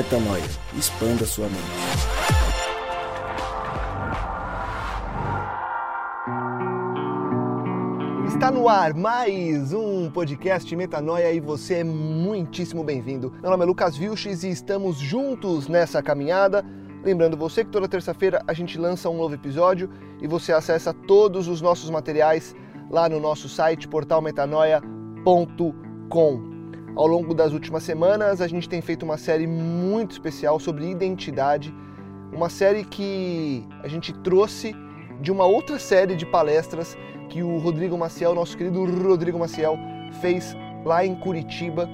Metanoia. Expanda sua mente. Está no ar mais um podcast Metanoia e você é muitíssimo bem-vindo. Meu nome é Lucas Vilches e estamos juntos nessa caminhada. Lembrando você que toda terça-feira a gente lança um novo episódio e você acessa todos os nossos materiais lá no nosso site portalmetanoia.com. Ao longo das últimas semanas, a gente tem feito uma série muito especial sobre identidade, uma série que a gente trouxe de uma outra série de palestras que o Rodrigo Maciel, nosso querido Rodrigo Maciel, fez lá em Curitiba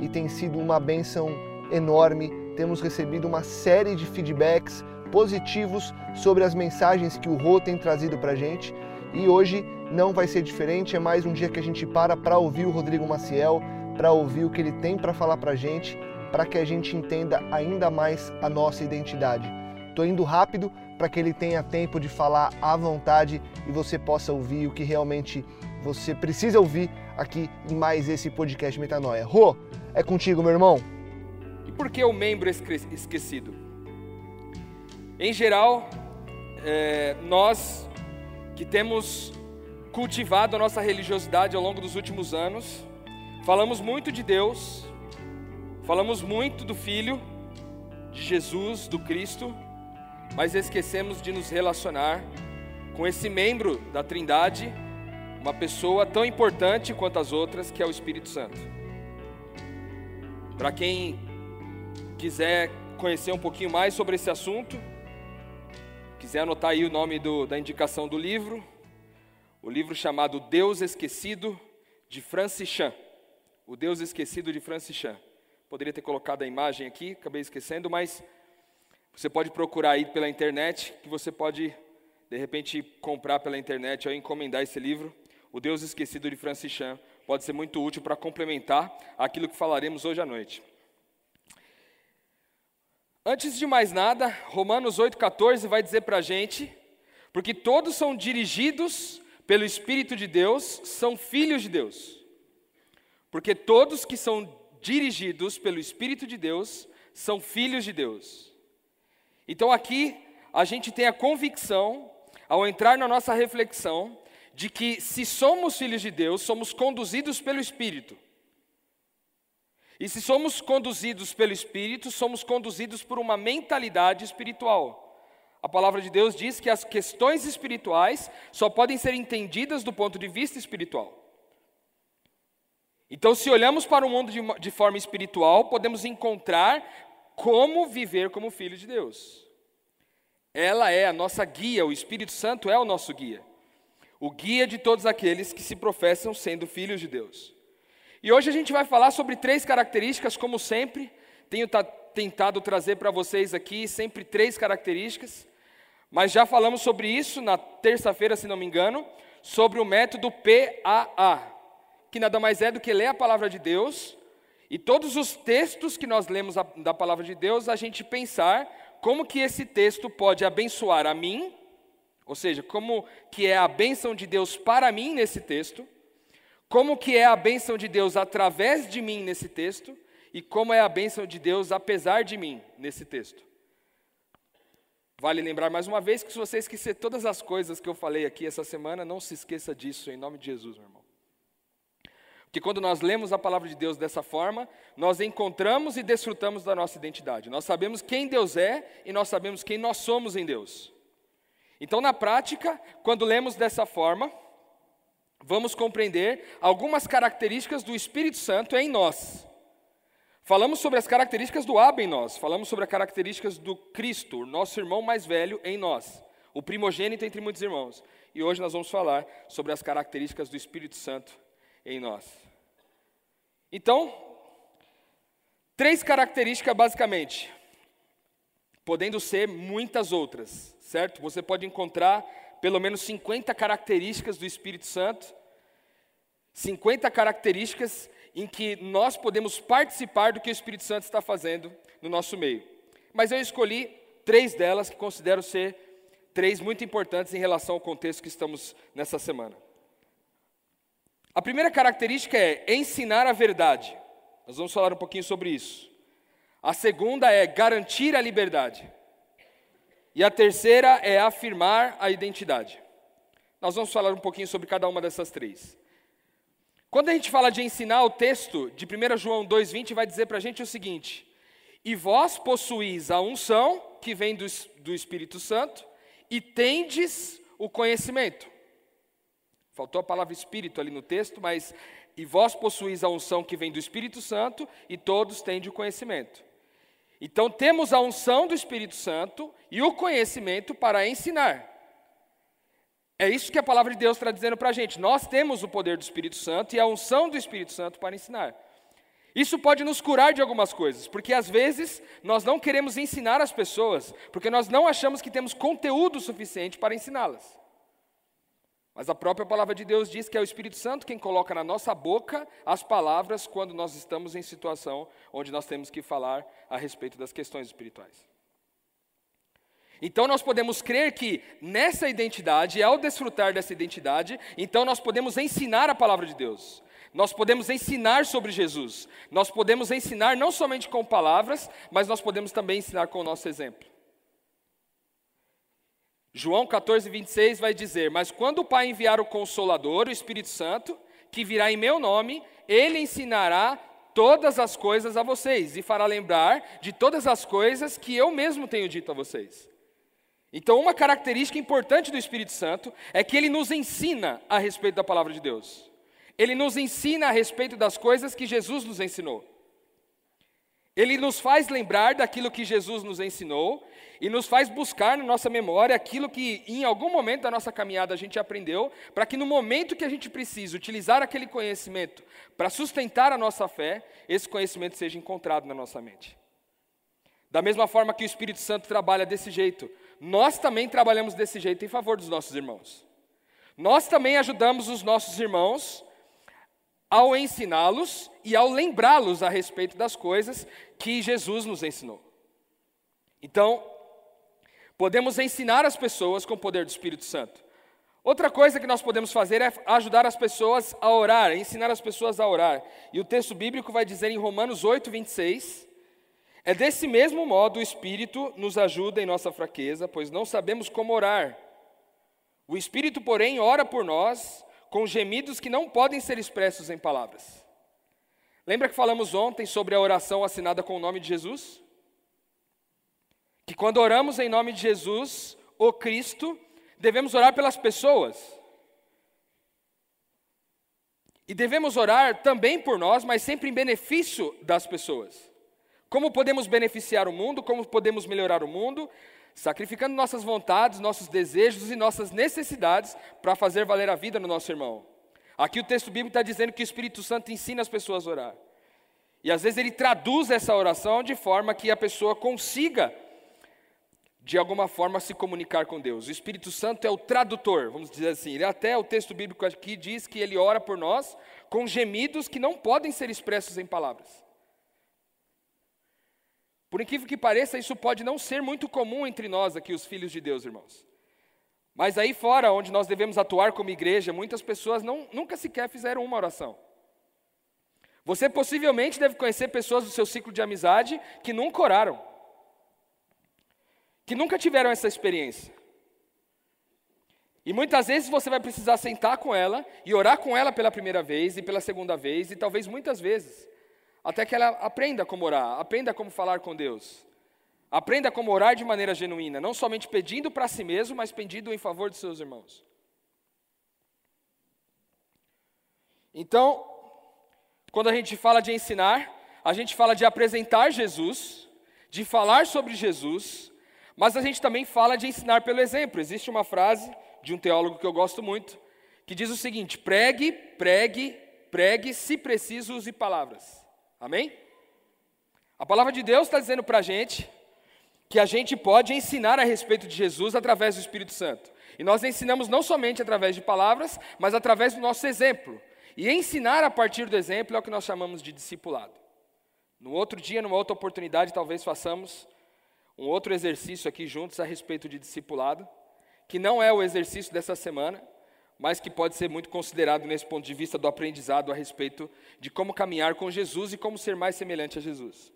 e tem sido uma benção enorme. Temos recebido uma série de feedbacks positivos sobre as mensagens que o Rô tem trazido para gente e hoje não vai ser diferente. É mais um dia que a gente para para ouvir o Rodrigo Maciel, para ouvir o que ele tem para falar para a gente, para que a gente entenda ainda mais a nossa identidade. Estou indo rápido para que ele tenha tempo de falar à vontade e você possa ouvir o que realmente você precisa ouvir aqui em mais esse podcast Metanoia. Rô, é contigo, meu irmão. E por que o membro esquecido? Em geral, é, nós que temos cultivado a nossa religiosidade ao longo dos últimos anos, Falamos muito de Deus, falamos muito do Filho, de Jesus, do Cristo, mas esquecemos de nos relacionar com esse membro da Trindade, uma pessoa tão importante quanto as outras, que é o Espírito Santo. Para quem quiser conhecer um pouquinho mais sobre esse assunto, quiser anotar aí o nome do, da indicação do livro, o livro chamado Deus Esquecido, de Francis Chan. O Deus Esquecido de Francis Chan. Poderia ter colocado a imagem aqui, acabei esquecendo, mas você pode procurar aí pela internet, que você pode, de repente, comprar pela internet ou encomendar esse livro. O Deus Esquecido de Francis Chan pode ser muito útil para complementar aquilo que falaremos hoje à noite. Antes de mais nada, Romanos 8,14 vai dizer para a gente, porque todos são dirigidos pelo Espírito de Deus, são filhos de Deus. Porque todos que são dirigidos pelo Espírito de Deus são filhos de Deus. Então aqui a gente tem a convicção, ao entrar na nossa reflexão, de que se somos filhos de Deus, somos conduzidos pelo Espírito. E se somos conduzidos pelo Espírito, somos conduzidos por uma mentalidade espiritual. A palavra de Deus diz que as questões espirituais só podem ser entendidas do ponto de vista espiritual. Então, se olhamos para o mundo de, de forma espiritual, podemos encontrar como viver como filho de Deus. Ela é a nossa guia, o Espírito Santo é o nosso guia. O guia de todos aqueles que se professam sendo filhos de Deus. E hoje a gente vai falar sobre três características, como sempre. Tenho tentado trazer para vocês aqui sempre três características, mas já falamos sobre isso na terça-feira, se não me engano, sobre o método PAA que nada mais é do que ler a palavra de Deus e todos os textos que nós lemos da palavra de Deus, a gente pensar como que esse texto pode abençoar a mim, ou seja, como que é a bênção de Deus para mim nesse texto, como que é a bênção de Deus através de mim nesse texto e como é a bênção de Deus apesar de mim nesse texto. Vale lembrar mais uma vez que se você esquecer todas as coisas que eu falei aqui essa semana, não se esqueça disso, em nome de Jesus, meu irmão que quando nós lemos a palavra de Deus dessa forma, nós encontramos e desfrutamos da nossa identidade. Nós sabemos quem Deus é e nós sabemos quem nós somos em Deus. Então, na prática, quando lemos dessa forma, vamos compreender algumas características do Espírito Santo em nós. Falamos sobre as características do Abba em nós, falamos sobre as características do Cristo, nosso irmão mais velho em nós, o primogênito entre muitos irmãos. E hoje nós vamos falar sobre as características do Espírito Santo em nós. Então, três características basicamente, podendo ser muitas outras, certo? Você pode encontrar pelo menos 50 características do Espírito Santo, 50 características em que nós podemos participar do que o Espírito Santo está fazendo no nosso meio. Mas eu escolhi três delas que considero ser três muito importantes em relação ao contexto que estamos nessa semana. A primeira característica é ensinar a verdade. Nós vamos falar um pouquinho sobre isso. A segunda é garantir a liberdade. E a terceira é afirmar a identidade. Nós vamos falar um pouquinho sobre cada uma dessas três. Quando a gente fala de ensinar, o texto de 1 João 2,20 vai dizer para a gente o seguinte: E vós possuís a unção que vem do, do Espírito Santo, e tendes o conhecimento. Faltou a palavra espírito ali no texto, mas e vós possuís a unção que vem do Espírito Santo, e todos têm o conhecimento. Então temos a unção do Espírito Santo e o conhecimento para ensinar. É isso que a palavra de Deus está dizendo para a gente. Nós temos o poder do Espírito Santo e a unção do Espírito Santo para ensinar. Isso pode nos curar de algumas coisas, porque às vezes nós não queremos ensinar as pessoas, porque nós não achamos que temos conteúdo suficiente para ensiná-las. Mas a própria palavra de Deus diz que é o Espírito Santo quem coloca na nossa boca as palavras quando nós estamos em situação onde nós temos que falar a respeito das questões espirituais. Então nós podemos crer que nessa identidade, ao desfrutar dessa identidade, então nós podemos ensinar a palavra de Deus. Nós podemos ensinar sobre Jesus. Nós podemos ensinar não somente com palavras, mas nós podemos também ensinar com o nosso exemplo. João 14, 26 vai dizer: Mas quando o Pai enviar o Consolador, o Espírito Santo, que virá em meu nome, ele ensinará todas as coisas a vocês e fará lembrar de todas as coisas que eu mesmo tenho dito a vocês. Então, uma característica importante do Espírito Santo é que ele nos ensina a respeito da palavra de Deus. Ele nos ensina a respeito das coisas que Jesus nos ensinou. Ele nos faz lembrar daquilo que Jesus nos ensinou e nos faz buscar na nossa memória aquilo que em algum momento da nossa caminhada a gente aprendeu, para que no momento que a gente precisa utilizar aquele conhecimento para sustentar a nossa fé, esse conhecimento seja encontrado na nossa mente. Da mesma forma que o Espírito Santo trabalha desse jeito, nós também trabalhamos desse jeito em favor dos nossos irmãos. Nós também ajudamos os nossos irmãos ao ensiná-los e ao lembrá-los a respeito das coisas que Jesus nos ensinou. Então, podemos ensinar as pessoas com o poder do Espírito Santo. Outra coisa que nós podemos fazer é ajudar as pessoas a orar, ensinar as pessoas a orar. E o texto bíblico vai dizer em Romanos 8, 26: É desse mesmo modo o Espírito nos ajuda em nossa fraqueza, pois não sabemos como orar. O Espírito, porém, ora por nós com gemidos que não podem ser expressos em palavras. Lembra que falamos ontem sobre a oração assinada com o nome de Jesus? Que quando oramos em nome de Jesus, o Cristo, devemos orar pelas pessoas. E devemos orar também por nós, mas sempre em benefício das pessoas. Como podemos beneficiar o mundo, como podemos melhorar o mundo, sacrificando nossas vontades, nossos desejos e nossas necessidades para fazer valer a vida no nosso irmão. Aqui o texto bíblico está dizendo que o Espírito Santo ensina as pessoas a orar. E às vezes ele traduz essa oração de forma que a pessoa consiga, de alguma forma, se comunicar com Deus. O Espírito Santo é o tradutor, vamos dizer assim. Ele, até o texto bíblico aqui diz que ele ora por nós com gemidos que não podem ser expressos em palavras. Por incrível que pareça, isso pode não ser muito comum entre nós aqui, os filhos de Deus, irmãos. Mas aí fora, onde nós devemos atuar como igreja, muitas pessoas não, nunca sequer fizeram uma oração. Você possivelmente deve conhecer pessoas do seu ciclo de amizade que nunca oraram, que nunca tiveram essa experiência. E muitas vezes você vai precisar sentar com ela e orar com ela pela primeira vez e pela segunda vez e talvez muitas vezes até que ela aprenda como orar, aprenda como falar com Deus. Aprenda como orar de maneira genuína, não somente pedindo para si mesmo, mas pedindo em favor de seus irmãos. Então, quando a gente fala de ensinar, a gente fala de apresentar Jesus, de falar sobre Jesus, mas a gente também fala de ensinar pelo exemplo. Existe uma frase de um teólogo que eu gosto muito, que diz o seguinte: pregue, pregue, pregue, se preciso, use palavras. Amém? A palavra de Deus está dizendo para a gente que a gente pode ensinar a respeito de Jesus através do Espírito Santo. E nós ensinamos não somente através de palavras, mas através do nosso exemplo. E ensinar a partir do exemplo é o que nós chamamos de discipulado. No outro dia, numa outra oportunidade, talvez façamos um outro exercício aqui juntos a respeito de discipulado, que não é o exercício dessa semana, mas que pode ser muito considerado nesse ponto de vista do aprendizado a respeito de como caminhar com Jesus e como ser mais semelhante a Jesus.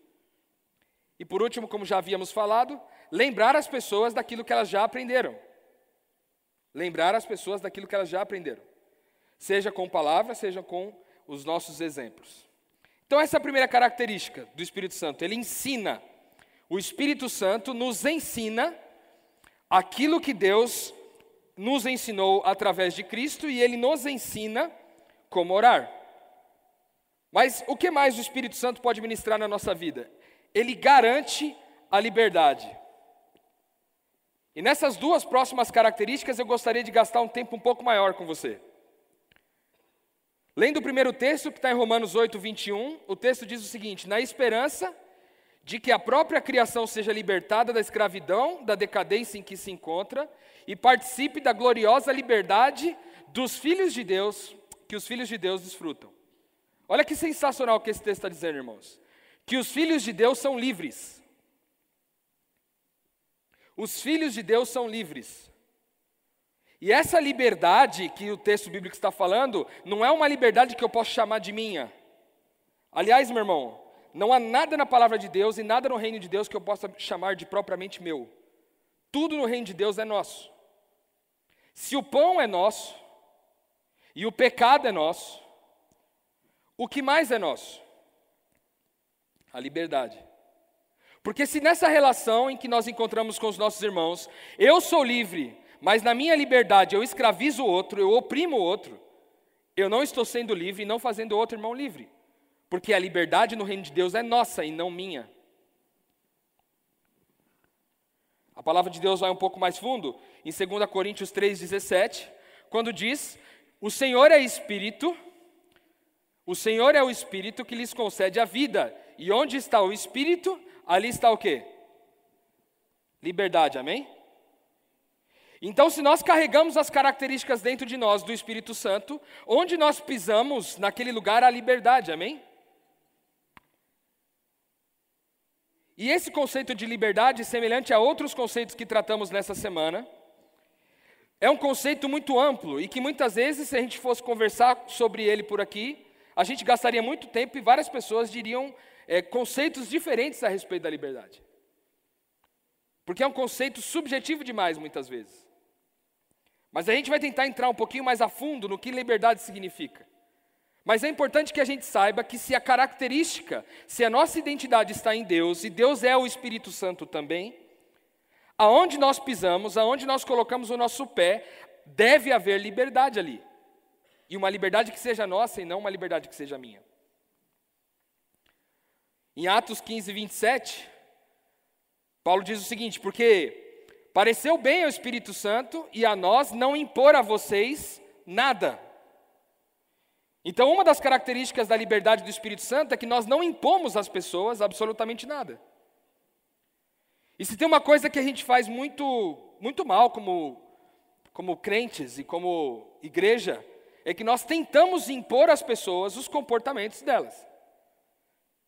E por último, como já havíamos falado, lembrar as pessoas daquilo que elas já aprenderam. Lembrar as pessoas daquilo que elas já aprenderam. Seja com palavras, seja com os nossos exemplos. Então, essa é a primeira característica do Espírito Santo. Ele ensina. O Espírito Santo nos ensina aquilo que Deus nos ensinou através de Cristo e ele nos ensina como orar. Mas o que mais o Espírito Santo pode ministrar na nossa vida? Ele garante a liberdade. E nessas duas próximas características eu gostaria de gastar um tempo um pouco maior com você. Lendo o primeiro texto, que está em Romanos 8, 21, o texto diz o seguinte: Na esperança de que a própria criação seja libertada da escravidão, da decadência em que se encontra, e participe da gloriosa liberdade dos filhos de Deus, que os filhos de Deus desfrutam. Olha que sensacional que esse texto está dizendo, irmãos. Que os filhos de Deus são livres. Os filhos de Deus são livres. E essa liberdade que o texto bíblico está falando, não é uma liberdade que eu posso chamar de minha. Aliás, meu irmão, não há nada na palavra de Deus e nada no reino de Deus que eu possa chamar de propriamente meu. Tudo no reino de Deus é nosso. Se o pão é nosso e o pecado é nosso, o que mais é nosso? A liberdade. Porque se nessa relação em que nós encontramos com os nossos irmãos, eu sou livre, mas na minha liberdade eu escravizo o outro, eu oprimo o outro, eu não estou sendo livre e não fazendo o outro irmão livre. Porque a liberdade no reino de Deus é nossa e não minha. A palavra de Deus vai um pouco mais fundo, em 2 Coríntios 3,17, quando diz: O Senhor é Espírito, o Senhor é o Espírito que lhes concede a vida, e onde está o Espírito, ali está o quê? Liberdade, amém? Então, se nós carregamos as características dentro de nós do Espírito Santo, onde nós pisamos, naquele lugar há liberdade, amém? E esse conceito de liberdade, semelhante a outros conceitos que tratamos nessa semana, é um conceito muito amplo e que muitas vezes, se a gente fosse conversar sobre ele por aqui, a gente gastaria muito tempo e várias pessoas diriam é, conceitos diferentes a respeito da liberdade. Porque é um conceito subjetivo demais, muitas vezes. Mas a gente vai tentar entrar um pouquinho mais a fundo no que liberdade significa. Mas é importante que a gente saiba que se a característica, se a nossa identidade está em Deus, e Deus é o Espírito Santo também, aonde nós pisamos, aonde nós colocamos o nosso pé, deve haver liberdade ali. E uma liberdade que seja nossa e não uma liberdade que seja minha. Em Atos 15, 27, Paulo diz o seguinte: Porque pareceu bem ao Espírito Santo e a nós não impor a vocês nada. Então, uma das características da liberdade do Espírito Santo é que nós não impomos às pessoas absolutamente nada. E se tem uma coisa que a gente faz muito, muito mal como, como crentes e como igreja, é que nós tentamos impor às pessoas os comportamentos delas.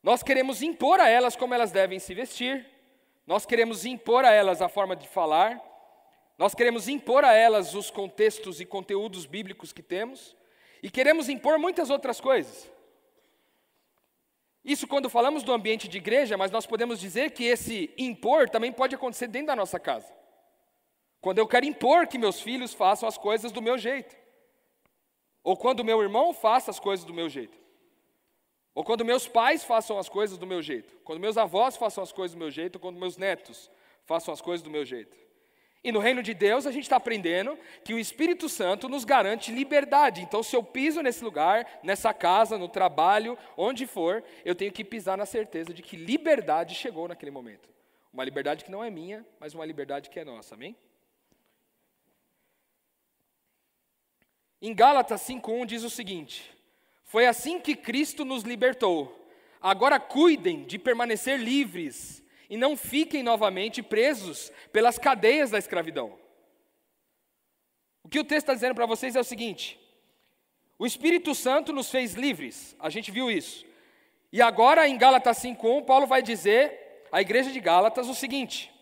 Nós queremos impor a elas como elas devem se vestir, nós queremos impor a elas a forma de falar, nós queremos impor a elas os contextos e conteúdos bíblicos que temos, e queremos impor muitas outras coisas. Isso quando falamos do ambiente de igreja, mas nós podemos dizer que esse impor também pode acontecer dentro da nossa casa. Quando eu quero impor que meus filhos façam as coisas do meu jeito. Ou quando meu irmão faça as coisas do meu jeito. Ou quando meus pais façam as coisas do meu jeito. Quando meus avós façam as coisas do meu jeito. Ou quando meus netos façam as coisas do meu jeito. E no reino de Deus a gente está aprendendo que o Espírito Santo nos garante liberdade. Então, se eu piso nesse lugar, nessa casa, no trabalho, onde for, eu tenho que pisar na certeza de que liberdade chegou naquele momento. Uma liberdade que não é minha, mas uma liberdade que é nossa, amém? Em Gálatas 5:1 diz o seguinte: Foi assim que Cristo nos libertou. Agora cuidem de permanecer livres e não fiquem novamente presos pelas cadeias da escravidão. O que o texto está dizendo para vocês é o seguinte: o Espírito Santo nos fez livres, a gente viu isso. E agora em Gálatas 5:1, Paulo vai dizer à igreja de Gálatas o seguinte: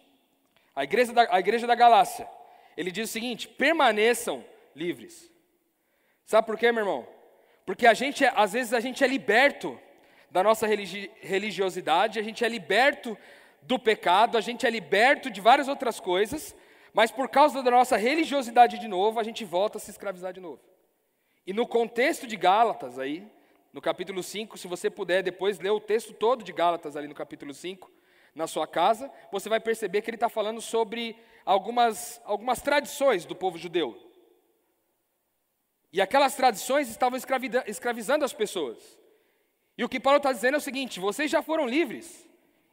a igreja da, a igreja da Galácia, ele diz o seguinte: permaneçam livres. Sabe por quê, meu irmão? Porque a gente, é, às vezes, a gente é liberto da nossa religi religiosidade, a gente é liberto do pecado, a gente é liberto de várias outras coisas, mas por causa da nossa religiosidade de novo, a gente volta a se escravizar de novo. E no contexto de Gálatas aí, no capítulo 5, se você puder depois ler o texto todo de Gálatas ali no capítulo 5, na sua casa, você vai perceber que ele está falando sobre algumas, algumas tradições do povo judeu. E aquelas tradições estavam escravizando as pessoas. E o que Paulo está dizendo é o seguinte: vocês já foram livres,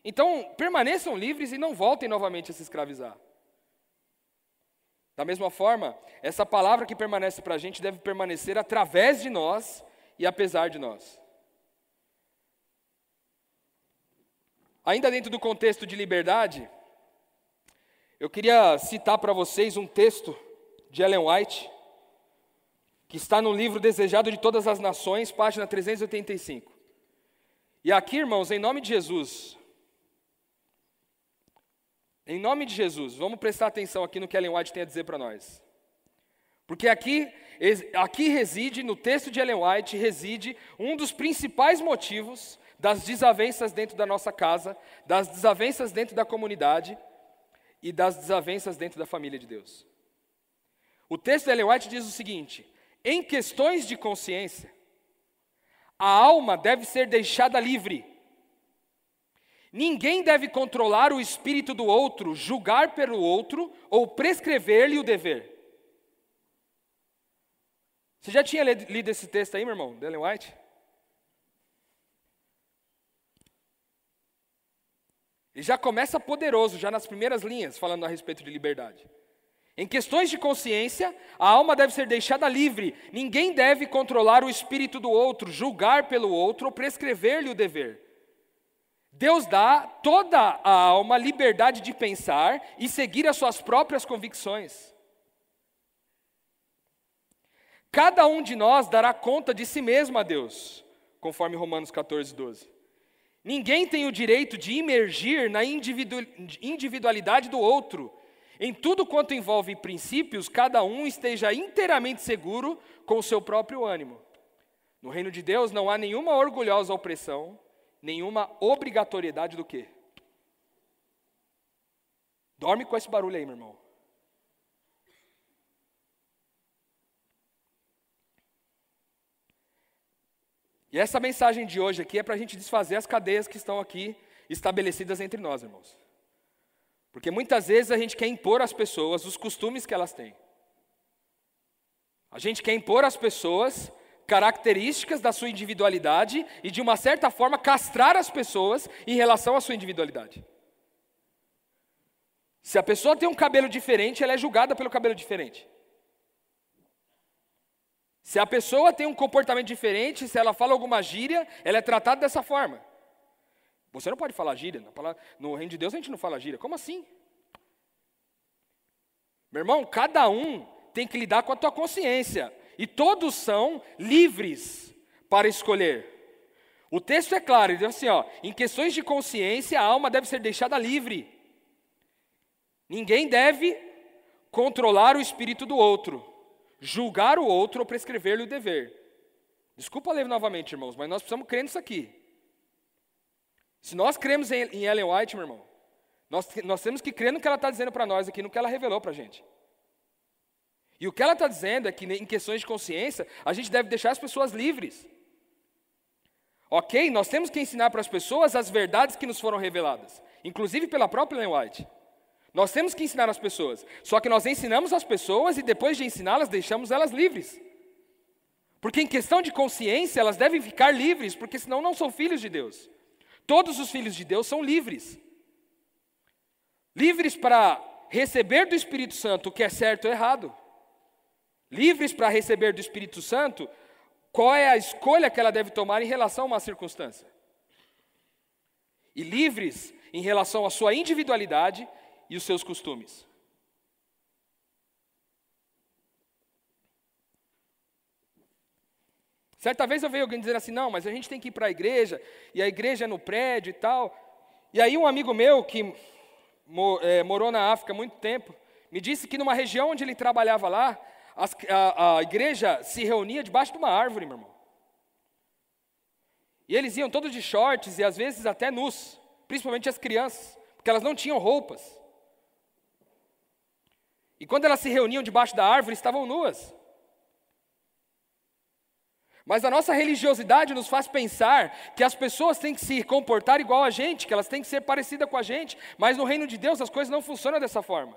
então permaneçam livres e não voltem novamente a se escravizar. Da mesma forma, essa palavra que permanece para a gente deve permanecer através de nós e apesar de nós. Ainda dentro do contexto de liberdade, eu queria citar para vocês um texto de Ellen White, que está no livro Desejado de Todas as Nações, página 385. E aqui, irmãos, em nome de Jesus, em nome de Jesus, vamos prestar atenção aqui no que Ellen White tem a dizer para nós. Porque aqui, aqui reside, no texto de Ellen White, reside um dos principais motivos das desavenças dentro da nossa casa, das desavenças dentro da comunidade e das desavenças dentro da família de Deus. O texto de Ellen White diz o seguinte: em questões de consciência, a alma deve ser deixada livre Ninguém deve controlar o espírito do outro, julgar pelo outro ou prescrever-lhe o dever. Você já tinha lido esse texto aí, meu irmão, Ellen White? Ele já começa poderoso, já nas primeiras linhas, falando a respeito de liberdade. Em questões de consciência, a alma deve ser deixada livre. Ninguém deve controlar o espírito do outro, julgar pelo outro ou prescrever-lhe o dever. Deus dá toda a alma liberdade de pensar e seguir as suas próprias convicções. Cada um de nós dará conta de si mesmo a Deus, conforme Romanos 14, 12. Ninguém tem o direito de imergir na individualidade do outro. Em tudo quanto envolve princípios, cada um esteja inteiramente seguro com o seu próprio ânimo. No reino de Deus não há nenhuma orgulhosa opressão, nenhuma obrigatoriedade do quê? Dorme com esse barulho aí, meu irmão. E essa mensagem de hoje aqui é para a gente desfazer as cadeias que estão aqui estabelecidas entre nós, irmãos. Porque muitas vezes a gente quer impor às pessoas os costumes que elas têm. A gente quer impor às pessoas características da sua individualidade e, de uma certa forma, castrar as pessoas em relação à sua individualidade. Se a pessoa tem um cabelo diferente, ela é julgada pelo cabelo diferente. Se a pessoa tem um comportamento diferente, se ela fala alguma gíria, ela é tratada dessa forma. Você não pode falar gíria. No reino de Deus a gente não fala gíria. Como assim? Meu irmão, cada um tem que lidar com a tua consciência e todos são livres para escolher. O texto é claro, ele diz assim, ó, em questões de consciência, a alma deve ser deixada livre. Ninguém deve controlar o espírito do outro, julgar o outro ou prescrever-lhe o dever. Desculpa ler novamente, irmãos, mas nós precisamos crer nisso aqui. Se nós cremos em, Ellen White, meu irmão, nós, nós temos que crer no que ela está dizendo para nós aqui, no que ela revelou para a gente. E o que ela está dizendo é que em questões de consciência, a gente deve deixar as pessoas livres. Ok? Nós temos que ensinar para as pessoas as verdades que nos foram reveladas, inclusive pela própria Ellen White. Nós temos que ensinar as pessoas, só que nós ensinamos as pessoas e depois de ensiná-las, deixamos elas livres. Porque em questão de consciência, elas devem ficar livres, porque senão não são filhos de Deus. Todos os filhos de Deus são livres. Livres para receber do Espírito Santo o que é certo ou errado livres para receber do Espírito Santo, qual é a escolha que ela deve tomar em relação a uma circunstância. E livres em relação à sua individualidade e os seus costumes. Certa vez eu vejo alguém dizer assim: não, mas a gente tem que ir para a igreja, e a igreja é no prédio e tal. E aí, um amigo meu que é, morou na África há muito tempo, me disse que numa região onde ele trabalhava lá, a, a igreja se reunia debaixo de uma árvore, meu irmão. E eles iam todos de shorts e às vezes até nus, principalmente as crianças, porque elas não tinham roupas. E quando elas se reuniam debaixo da árvore, estavam nuas. Mas a nossa religiosidade nos faz pensar que as pessoas têm que se comportar igual a gente, que elas têm que ser parecidas com a gente, mas no reino de Deus as coisas não funcionam dessa forma.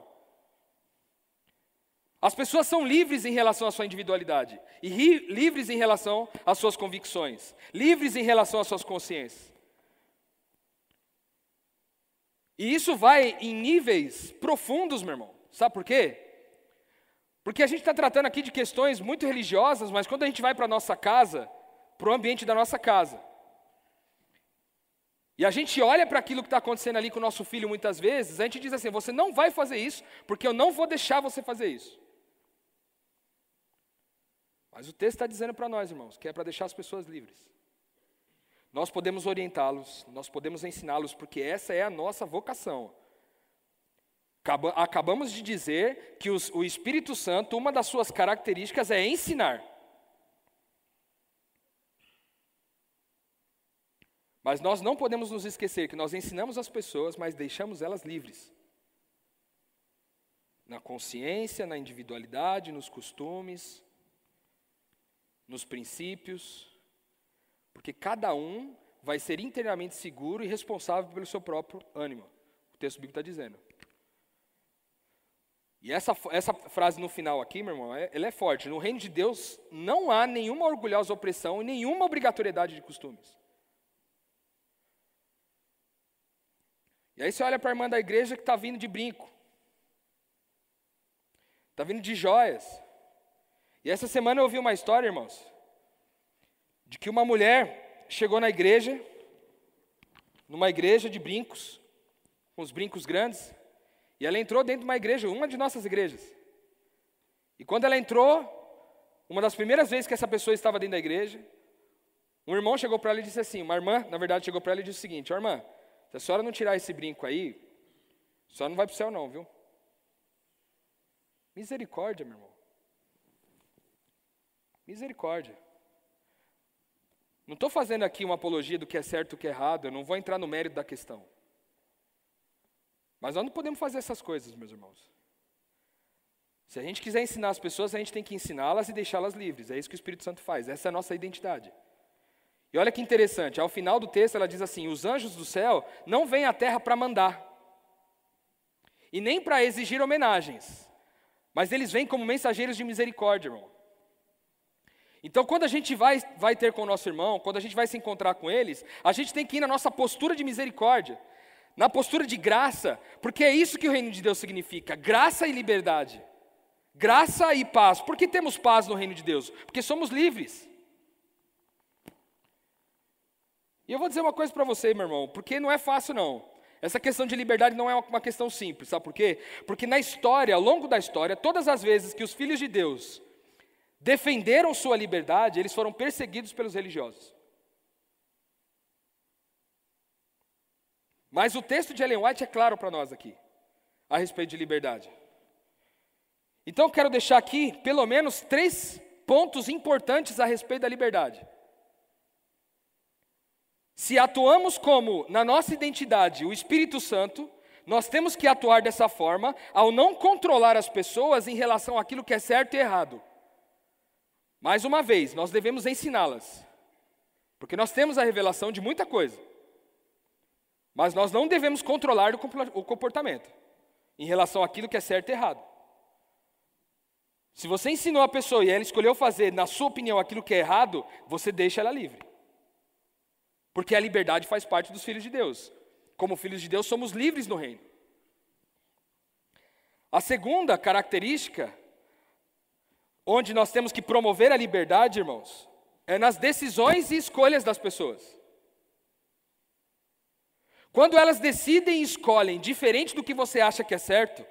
As pessoas são livres em relação à sua individualidade, e livres em relação às suas convicções, livres em relação às suas consciências. E isso vai em níveis profundos, meu irmão. Sabe por quê? Porque a gente está tratando aqui de questões muito religiosas, mas quando a gente vai para a nossa casa, para o ambiente da nossa casa, e a gente olha para aquilo que está acontecendo ali com o nosso filho muitas vezes, a gente diz assim: você não vai fazer isso, porque eu não vou deixar você fazer isso. Mas o texto está dizendo para nós, irmãos, que é para deixar as pessoas livres. Nós podemos orientá-los, nós podemos ensiná-los, porque essa é a nossa vocação. Acabamos de dizer que o Espírito Santo, uma das suas características é ensinar. Mas nós não podemos nos esquecer que nós ensinamos as pessoas, mas deixamos elas livres. Na consciência, na individualidade, nos costumes, nos princípios, porque cada um vai ser inteiramente seguro e responsável pelo seu próprio ânimo. O texto bíblico está dizendo. E essa, essa frase no final aqui, meu irmão, é, ela é forte. No reino de Deus não há nenhuma orgulhosa opressão e nenhuma obrigatoriedade de costumes. E aí você olha para a irmã da igreja que está vindo de brinco. Está vindo de joias. E essa semana eu ouvi uma história, irmãos, de que uma mulher chegou na igreja, numa igreja de brincos, com os brincos grandes, e ela entrou dentro de uma igreja, uma de nossas igrejas. E quando ela entrou, uma das primeiras vezes que essa pessoa estava dentro da igreja, um irmão chegou para ela e disse assim: uma irmã, na verdade, chegou para ela e disse o seguinte: irmã, se a senhora não tirar esse brinco aí, a senhora não vai para o céu, não, viu? Misericórdia, meu irmão. Misericórdia. Não estou fazendo aqui uma apologia do que é certo e o que é errado, eu não vou entrar no mérito da questão. Mas nós não podemos fazer essas coisas, meus irmãos. Se a gente quiser ensinar as pessoas, a gente tem que ensiná-las e deixá-las livres. É isso que o Espírito Santo faz. Essa é a nossa identidade. E olha que interessante, ao final do texto ela diz assim: Os anjos do céu não vêm à terra para mandar, e nem para exigir homenagens, mas eles vêm como mensageiros de misericórdia, irmão. Então, quando a gente vai, vai ter com o nosso irmão, quando a gente vai se encontrar com eles, a gente tem que ir na nossa postura de misericórdia na postura de graça, porque é isso que o reino de Deus significa: graça e liberdade. Graça e paz. Por que temos paz no reino de Deus? Porque somos livres. E eu vou dizer uma coisa para você, meu irmão, porque não é fácil não. Essa questão de liberdade não é uma questão simples, sabe por quê? Porque na história, ao longo da história, todas as vezes que os filhos de Deus defenderam sua liberdade, eles foram perseguidos pelos religiosos. Mas o texto de Ellen White é claro para nós aqui, a respeito de liberdade. Então, quero deixar aqui pelo menos três pontos importantes a respeito da liberdade. Se atuamos como, na nossa identidade, o Espírito Santo, nós temos que atuar dessa forma ao não controlar as pessoas em relação àquilo que é certo e errado. Mais uma vez, nós devemos ensiná-las, porque nós temos a revelação de muita coisa. Mas nós não devemos controlar o comportamento em relação àquilo que é certo e errado. Se você ensinou a pessoa e ela escolheu fazer, na sua opinião, aquilo que é errado, você deixa ela livre. Porque a liberdade faz parte dos filhos de Deus. Como filhos de Deus, somos livres no reino. A segunda característica, onde nós temos que promover a liberdade, irmãos, é nas decisões e escolhas das pessoas. Quando elas decidem e escolhem diferente do que você acha que é certo,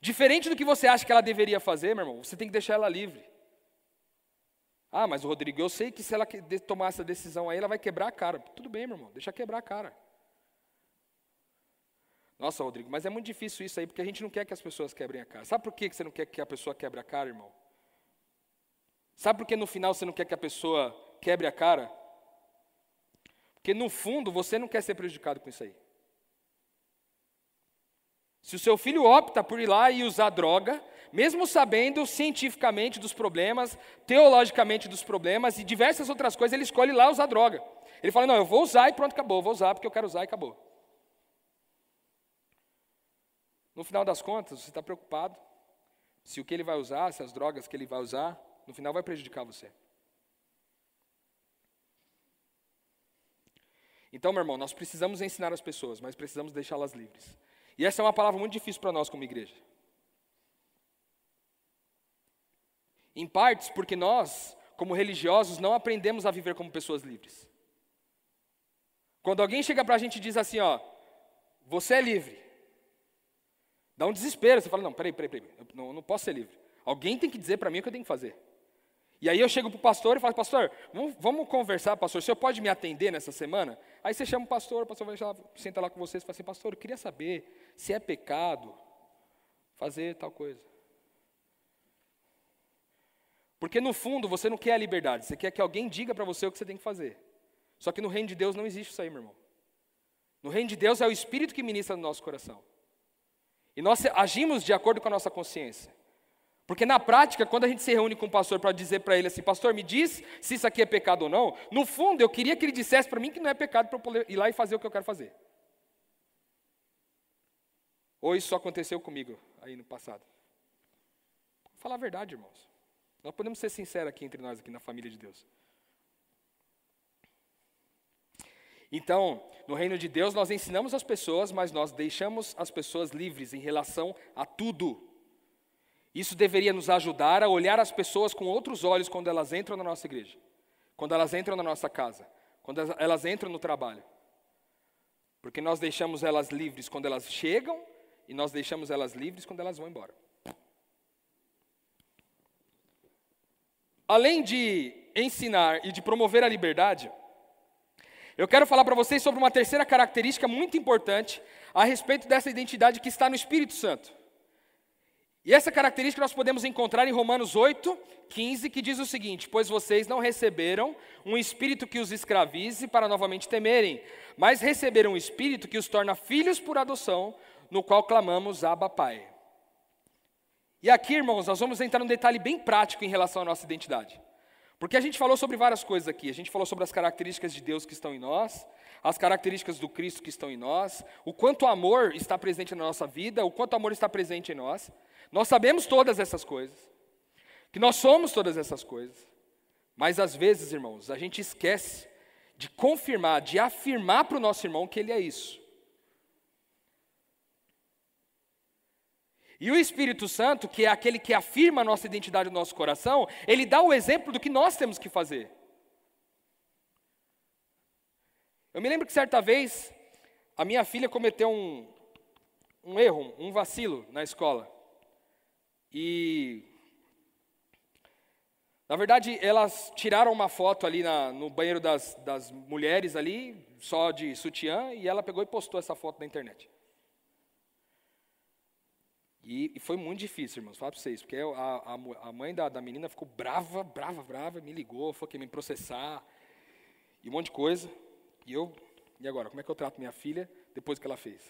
diferente do que você acha que ela deveria fazer, meu irmão, você tem que deixar ela livre. Ah, mas Rodrigo, eu sei que se ela tomar essa decisão aí, ela vai quebrar a cara. Tudo bem, meu irmão, deixa quebrar a cara. Nossa, Rodrigo, mas é muito difícil isso aí, porque a gente não quer que as pessoas quebrem a cara. Sabe por que você não quer que a pessoa quebre a cara, irmão? Sabe por que no final você não quer que a pessoa quebre a cara? Porque no fundo você não quer ser prejudicado com isso aí. Se o seu filho opta por ir lá e usar droga, mesmo sabendo cientificamente dos problemas, teologicamente dos problemas e diversas outras coisas, ele escolhe lá usar droga. Ele fala: Não, eu vou usar e pronto, acabou. Eu vou usar porque eu quero usar e acabou. No final das contas, você está preocupado se o que ele vai usar, se as drogas que ele vai usar, no final vai prejudicar você. Então, meu irmão, nós precisamos ensinar as pessoas, mas precisamos deixá-las livres. E essa é uma palavra muito difícil para nós como igreja. Em partes porque nós, como religiosos, não aprendemos a viver como pessoas livres. Quando alguém chega para a gente e diz assim, ó, você é livre. Dá um desespero, você fala, não, peraí, peraí, peraí, eu não, não posso ser livre. Alguém tem que dizer para mim o que eu tenho que fazer. E aí eu chego para o pastor e falo, pastor, vamos, vamos, conversar, pastor, o senhor pode me atender nessa semana? Aí você chama o pastor, o pastor vai lá, senta lá com você e fala assim, pastor, eu queria saber se é pecado fazer tal coisa. Porque no fundo você não quer a liberdade, você quer que alguém diga para você o que você tem que fazer. Só que no reino de Deus não existe isso aí, meu irmão. No reino de Deus é o Espírito que ministra no nosso coração. E nós agimos de acordo com a nossa consciência. Porque na prática, quando a gente se reúne com o pastor para dizer para ele assim, pastor, me diz se isso aqui é pecado ou não, no fundo eu queria que ele dissesse para mim que não é pecado para eu ir lá e fazer o que eu quero fazer. Ou isso só aconteceu comigo aí no passado? Vou falar a verdade, irmãos. Nós podemos ser sinceros aqui entre nós, aqui na família de Deus. Então, no reino de Deus, nós ensinamos as pessoas, mas nós deixamos as pessoas livres em relação a tudo. Isso deveria nos ajudar a olhar as pessoas com outros olhos quando elas entram na nossa igreja, quando elas entram na nossa casa, quando elas entram no trabalho. Porque nós deixamos elas livres quando elas chegam e nós deixamos elas livres quando elas vão embora. Além de ensinar e de promover a liberdade, eu quero falar para vocês sobre uma terceira característica muito importante a respeito dessa identidade que está no Espírito Santo. E essa característica nós podemos encontrar em Romanos 8, 15, que diz o seguinte: Pois vocês não receberam um espírito que os escravize para novamente temerem, mas receberam um espírito que os torna filhos por adoção, no qual clamamos Abba Pai. E aqui, irmãos, nós vamos entrar num detalhe bem prático em relação à nossa identidade. Porque a gente falou sobre várias coisas aqui. A gente falou sobre as características de Deus que estão em nós, as características do Cristo que estão em nós, o quanto amor está presente na nossa vida, o quanto amor está presente em nós. Nós sabemos todas essas coisas, que nós somos todas essas coisas. Mas às vezes, irmãos, a gente esquece de confirmar, de afirmar para o nosso irmão que ele é isso. E o Espírito Santo, que é aquele que afirma a nossa identidade no nosso coração, ele dá o exemplo do que nós temos que fazer. Eu me lembro que certa vez a minha filha cometeu um, um erro, um vacilo na escola. E na verdade, elas tiraram uma foto ali na, no banheiro das, das mulheres ali, só de sutiã, e ela pegou e postou essa foto na internet. E, e, foi muito difícil, irmãos, falar para vocês, porque a, a, a mãe da, da, menina ficou brava, brava, brava, me ligou, falou que ia me processar, e um monte de coisa. E eu, e agora, como é que eu trato minha filha depois que ela fez?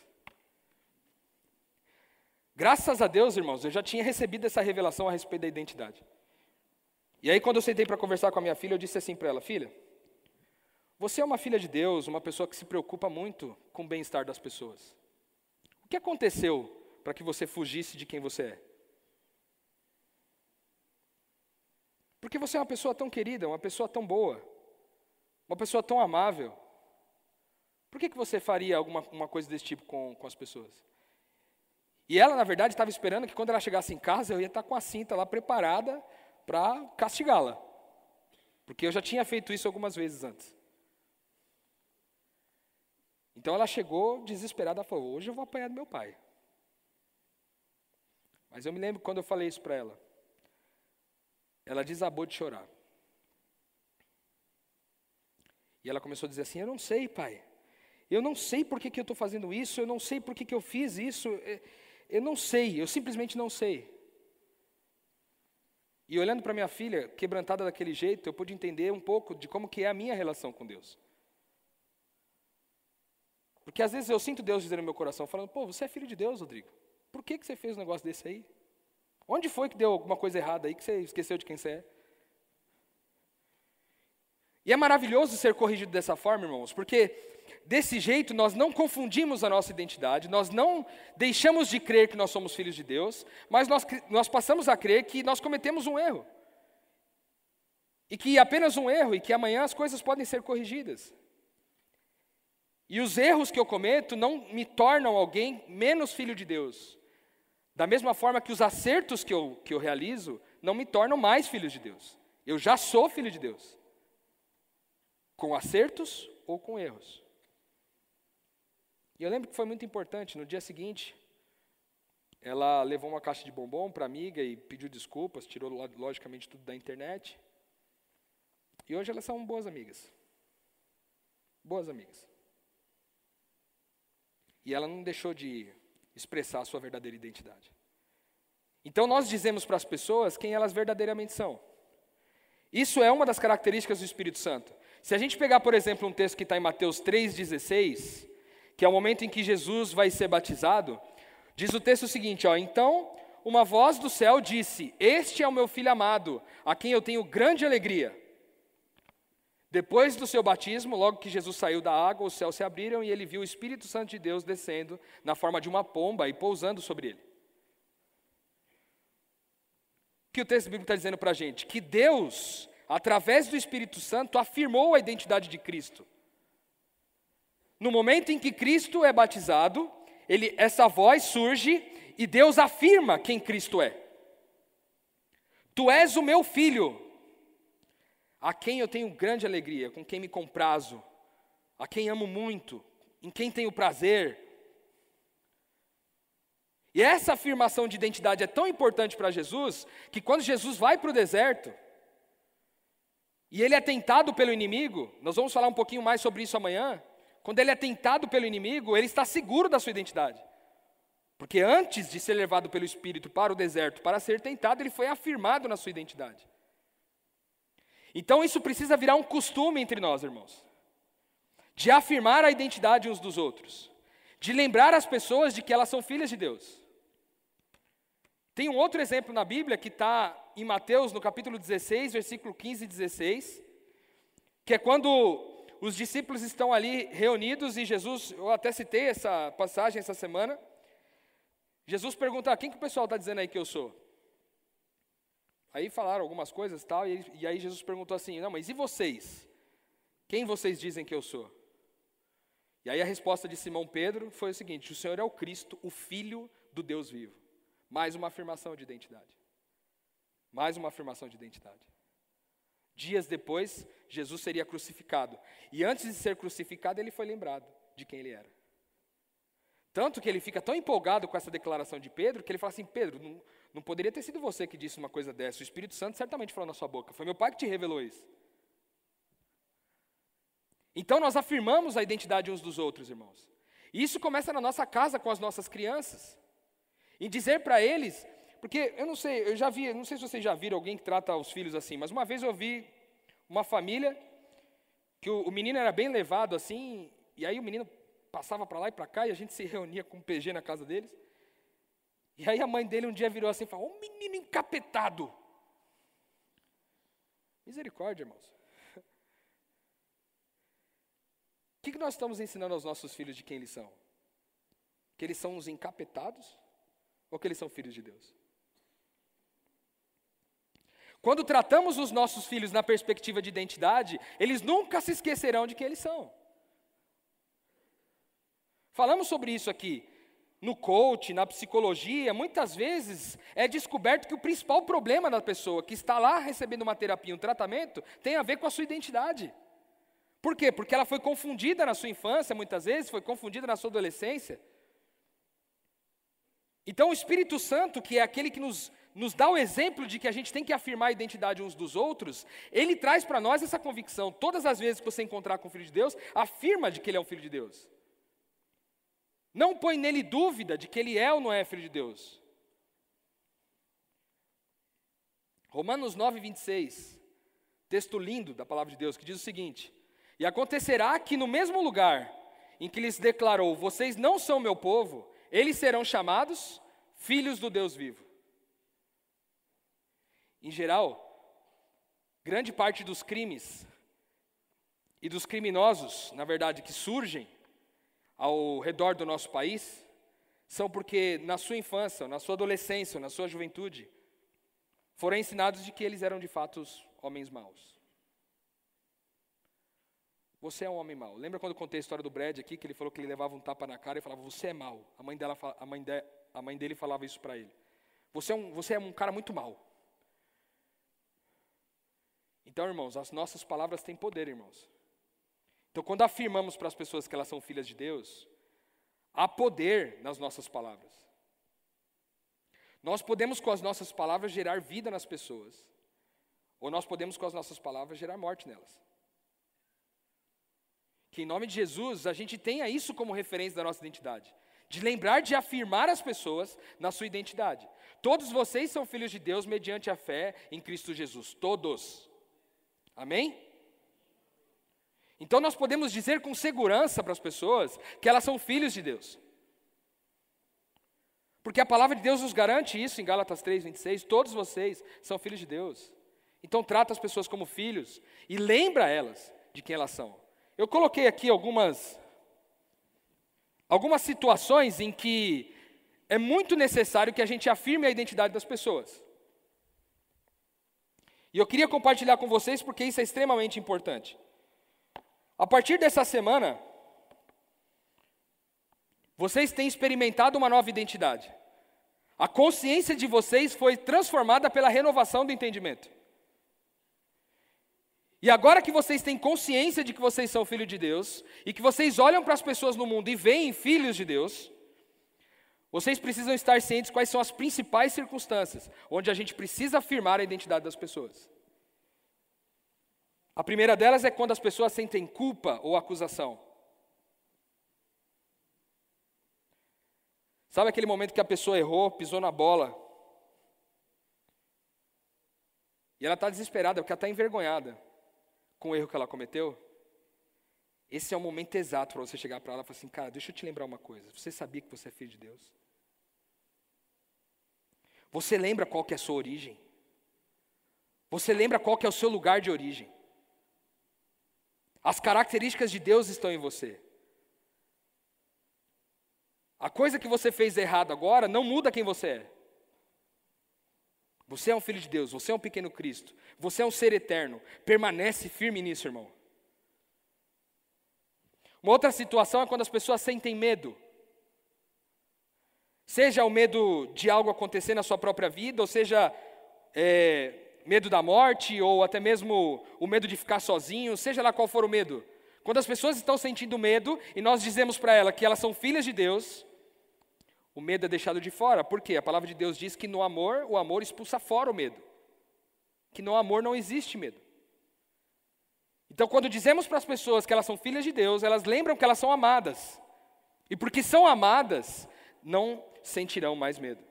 Graças a Deus, irmãos, eu já tinha recebido essa revelação a respeito da identidade. E aí, quando eu sentei para conversar com a minha filha, eu disse assim para ela: Filha, você é uma filha de Deus, uma pessoa que se preocupa muito com o bem-estar das pessoas. O que aconteceu para que você fugisse de quem você é? Porque você é uma pessoa tão querida, uma pessoa tão boa, uma pessoa tão amável. Por que, que você faria alguma uma coisa desse tipo com, com as pessoas? E ela, na verdade, estava esperando que quando ela chegasse em casa, eu ia estar com a cinta lá preparada para castigá-la. Porque eu já tinha feito isso algumas vezes antes. Então ela chegou desesperada e falou: Hoje eu vou apanhar do meu pai. Mas eu me lembro quando eu falei isso para ela. Ela desabou de chorar. E ela começou a dizer assim: Eu não sei, pai. Eu não sei por que, que eu estou fazendo isso. Eu não sei por que, que eu fiz isso. Eu não sei. Eu simplesmente não sei. E olhando para minha filha, quebrantada daquele jeito, eu pude entender um pouco de como que é a minha relação com Deus. Porque às vezes eu sinto Deus dizer no meu coração, falando, pô, você é filho de Deus, Rodrigo. por que, que você fez um negócio desse aí? Onde foi que deu alguma coisa errada aí que você esqueceu de quem você é? E é maravilhoso ser corrigido dessa forma, irmãos, porque desse jeito nós não confundimos a nossa identidade, nós não deixamos de crer que nós somos filhos de Deus, mas nós, nós passamos a crer que nós cometemos um erro. E que apenas um erro e que amanhã as coisas podem ser corrigidas. E os erros que eu cometo não me tornam alguém menos filho de Deus. Da mesma forma que os acertos que eu, que eu realizo não me tornam mais filho de Deus. Eu já sou filho de Deus com acertos ou com erros. E eu lembro que foi muito importante, no dia seguinte, ela levou uma caixa de bombom para a amiga e pediu desculpas, tirou logicamente tudo da internet. E hoje elas são boas amigas. Boas amigas. E ela não deixou de expressar a sua verdadeira identidade. Então nós dizemos para as pessoas quem elas verdadeiramente são. Isso é uma das características do Espírito Santo. Se a gente pegar, por exemplo, um texto que está em Mateus 3,16, que é o momento em que Jesus vai ser batizado, diz o texto seguinte: ó, então uma voz do céu disse: Este é o meu filho amado, a quem eu tenho grande alegria. Depois do seu batismo, logo que Jesus saiu da água, os céus se abriram e ele viu o Espírito Santo de Deus descendo na forma de uma pomba e pousando sobre ele. O que o texto bíblico está dizendo para a gente? Que Deus através do Espírito Santo, afirmou a identidade de Cristo. No momento em que Cristo é batizado, ele, essa voz surge e Deus afirma quem Cristo é. Tu és o meu filho, a quem eu tenho grande alegria, com quem me comprazo, a quem amo muito, em quem tenho prazer. E essa afirmação de identidade é tão importante para Jesus que quando Jesus vai para o deserto, e ele é tentado pelo inimigo, nós vamos falar um pouquinho mais sobre isso amanhã. Quando ele é tentado pelo inimigo, ele está seguro da sua identidade. Porque antes de ser levado pelo Espírito para o deserto para ser tentado, ele foi afirmado na sua identidade. Então isso precisa virar um costume entre nós, irmãos. De afirmar a identidade uns dos outros. De lembrar as pessoas de que elas são filhas de Deus. Tem um outro exemplo na Bíblia que está em Mateus, no capítulo 16, versículo 15 e 16, que é quando os discípulos estão ali reunidos e Jesus, eu até citei essa passagem essa semana. Jesus pergunta: ah, quem que o pessoal está dizendo aí que eu sou? Aí falaram algumas coisas tal, e, e aí Jesus perguntou assim: não, mas e vocês? Quem vocês dizem que eu sou? E aí a resposta de Simão Pedro foi o seguinte: o Senhor é o Cristo, o Filho do Deus vivo. Mais uma afirmação de identidade. Mais uma afirmação de identidade. Dias depois, Jesus seria crucificado. E antes de ser crucificado, ele foi lembrado de quem ele era. Tanto que ele fica tão empolgado com essa declaração de Pedro, que ele fala assim: Pedro, não, não poderia ter sido você que disse uma coisa dessa. O Espírito Santo certamente falou na sua boca. Foi meu pai que te revelou isso. Então nós afirmamos a identidade uns dos outros, irmãos. E isso começa na nossa casa com as nossas crianças. Em dizer para eles porque eu não sei, eu já vi, não sei se vocês já viram alguém que trata os filhos assim, mas uma vez eu vi uma família que o, o menino era bem levado assim, e aí o menino passava para lá e para cá e a gente se reunia com o PG na casa deles. E aí a mãe dele um dia virou assim e falou: "Um menino encapetado". Misericórdia, irmãos. O que, que nós estamos ensinando aos nossos filhos de quem eles são? Que eles são os encapetados ou que eles são filhos de Deus? Quando tratamos os nossos filhos na perspectiva de identidade, eles nunca se esquecerão de quem eles são. Falamos sobre isso aqui. No coach, na psicologia, muitas vezes é descoberto que o principal problema da pessoa que está lá recebendo uma terapia, um tratamento, tem a ver com a sua identidade. Por quê? Porque ela foi confundida na sua infância, muitas vezes, foi confundida na sua adolescência. Então, o Espírito Santo, que é aquele que nos nos dá o exemplo de que a gente tem que afirmar a identidade uns dos outros, ele traz para nós essa convicção. Todas as vezes que você encontrar com o Filho de Deus, afirma de que ele é um Filho de Deus. Não põe nele dúvida de que ele é ou não é Filho de Deus. Romanos 9, 26, texto lindo da palavra de Deus, que diz o seguinte: E acontecerá que no mesmo lugar em que lhes declarou, vocês não são meu povo, eles serão chamados filhos do Deus vivo. Em geral, grande parte dos crimes e dos criminosos, na verdade, que surgem ao redor do nosso país, são porque na sua infância, na sua adolescência, na sua juventude, foram ensinados de que eles eram de fato homens maus. Você é um homem mau. Lembra quando eu contei a história do Brad aqui, que ele falou que ele levava um tapa na cara e falava, você é mau. A mãe, dela, a mãe, de, a mãe dele falava isso para ele. Você é, um, você é um cara muito mau. Então, irmãos, as nossas palavras têm poder, irmãos. Então, quando afirmamos para as pessoas que elas são filhas de Deus, há poder nas nossas palavras. Nós podemos, com as nossas palavras, gerar vida nas pessoas, ou nós podemos, com as nossas palavras, gerar morte nelas. Que em nome de Jesus a gente tenha isso como referência da nossa identidade. De lembrar de afirmar as pessoas na sua identidade. Todos vocês são filhos de Deus mediante a fé em Cristo Jesus. Todos. Amém? Então nós podemos dizer com segurança para as pessoas que elas são filhos de Deus. Porque a palavra de Deus nos garante isso em Gálatas 3, 26. Todos vocês são filhos de Deus. Então trata as pessoas como filhos e lembra elas de quem elas são. Eu coloquei aqui algumas algumas situações em que é muito necessário que a gente afirme a identidade das pessoas. E eu queria compartilhar com vocês porque isso é extremamente importante. A partir dessa semana, vocês têm experimentado uma nova identidade. A consciência de vocês foi transformada pela renovação do entendimento. E agora que vocês têm consciência de que vocês são filhos de Deus, e que vocês olham para as pessoas no mundo e veem filhos de Deus, vocês precisam estar cientes quais são as principais circunstâncias onde a gente precisa afirmar a identidade das pessoas. A primeira delas é quando as pessoas sentem culpa ou acusação. Sabe aquele momento que a pessoa errou, pisou na bola, e ela está desesperada, porque ela está envergonhada com o erro que ela cometeu, esse é o momento exato para você chegar para ela e falar assim: cara, deixa eu te lembrar uma coisa. Você sabia que você é filho de Deus? Você lembra qual que é a sua origem? Você lembra qual que é o seu lugar de origem? As características de Deus estão em você. A coisa que você fez errado agora não muda quem você é. Você é um filho de Deus, você é um pequeno Cristo, você é um ser eterno. Permanece firme nisso, irmão. Uma outra situação é quando as pessoas sentem medo. Seja o medo de algo acontecer na sua própria vida, ou seja, é, medo da morte, ou até mesmo o medo de ficar sozinho, seja lá qual for o medo. Quando as pessoas estão sentindo medo e nós dizemos para elas que elas são filhas de Deus, o medo é deixado de fora. Por quê? A palavra de Deus diz que no amor, o amor expulsa fora o medo. Que no amor não existe medo. Então, quando dizemos para as pessoas que elas são filhas de Deus, elas lembram que elas são amadas. E porque são amadas, não sentirão mais medo.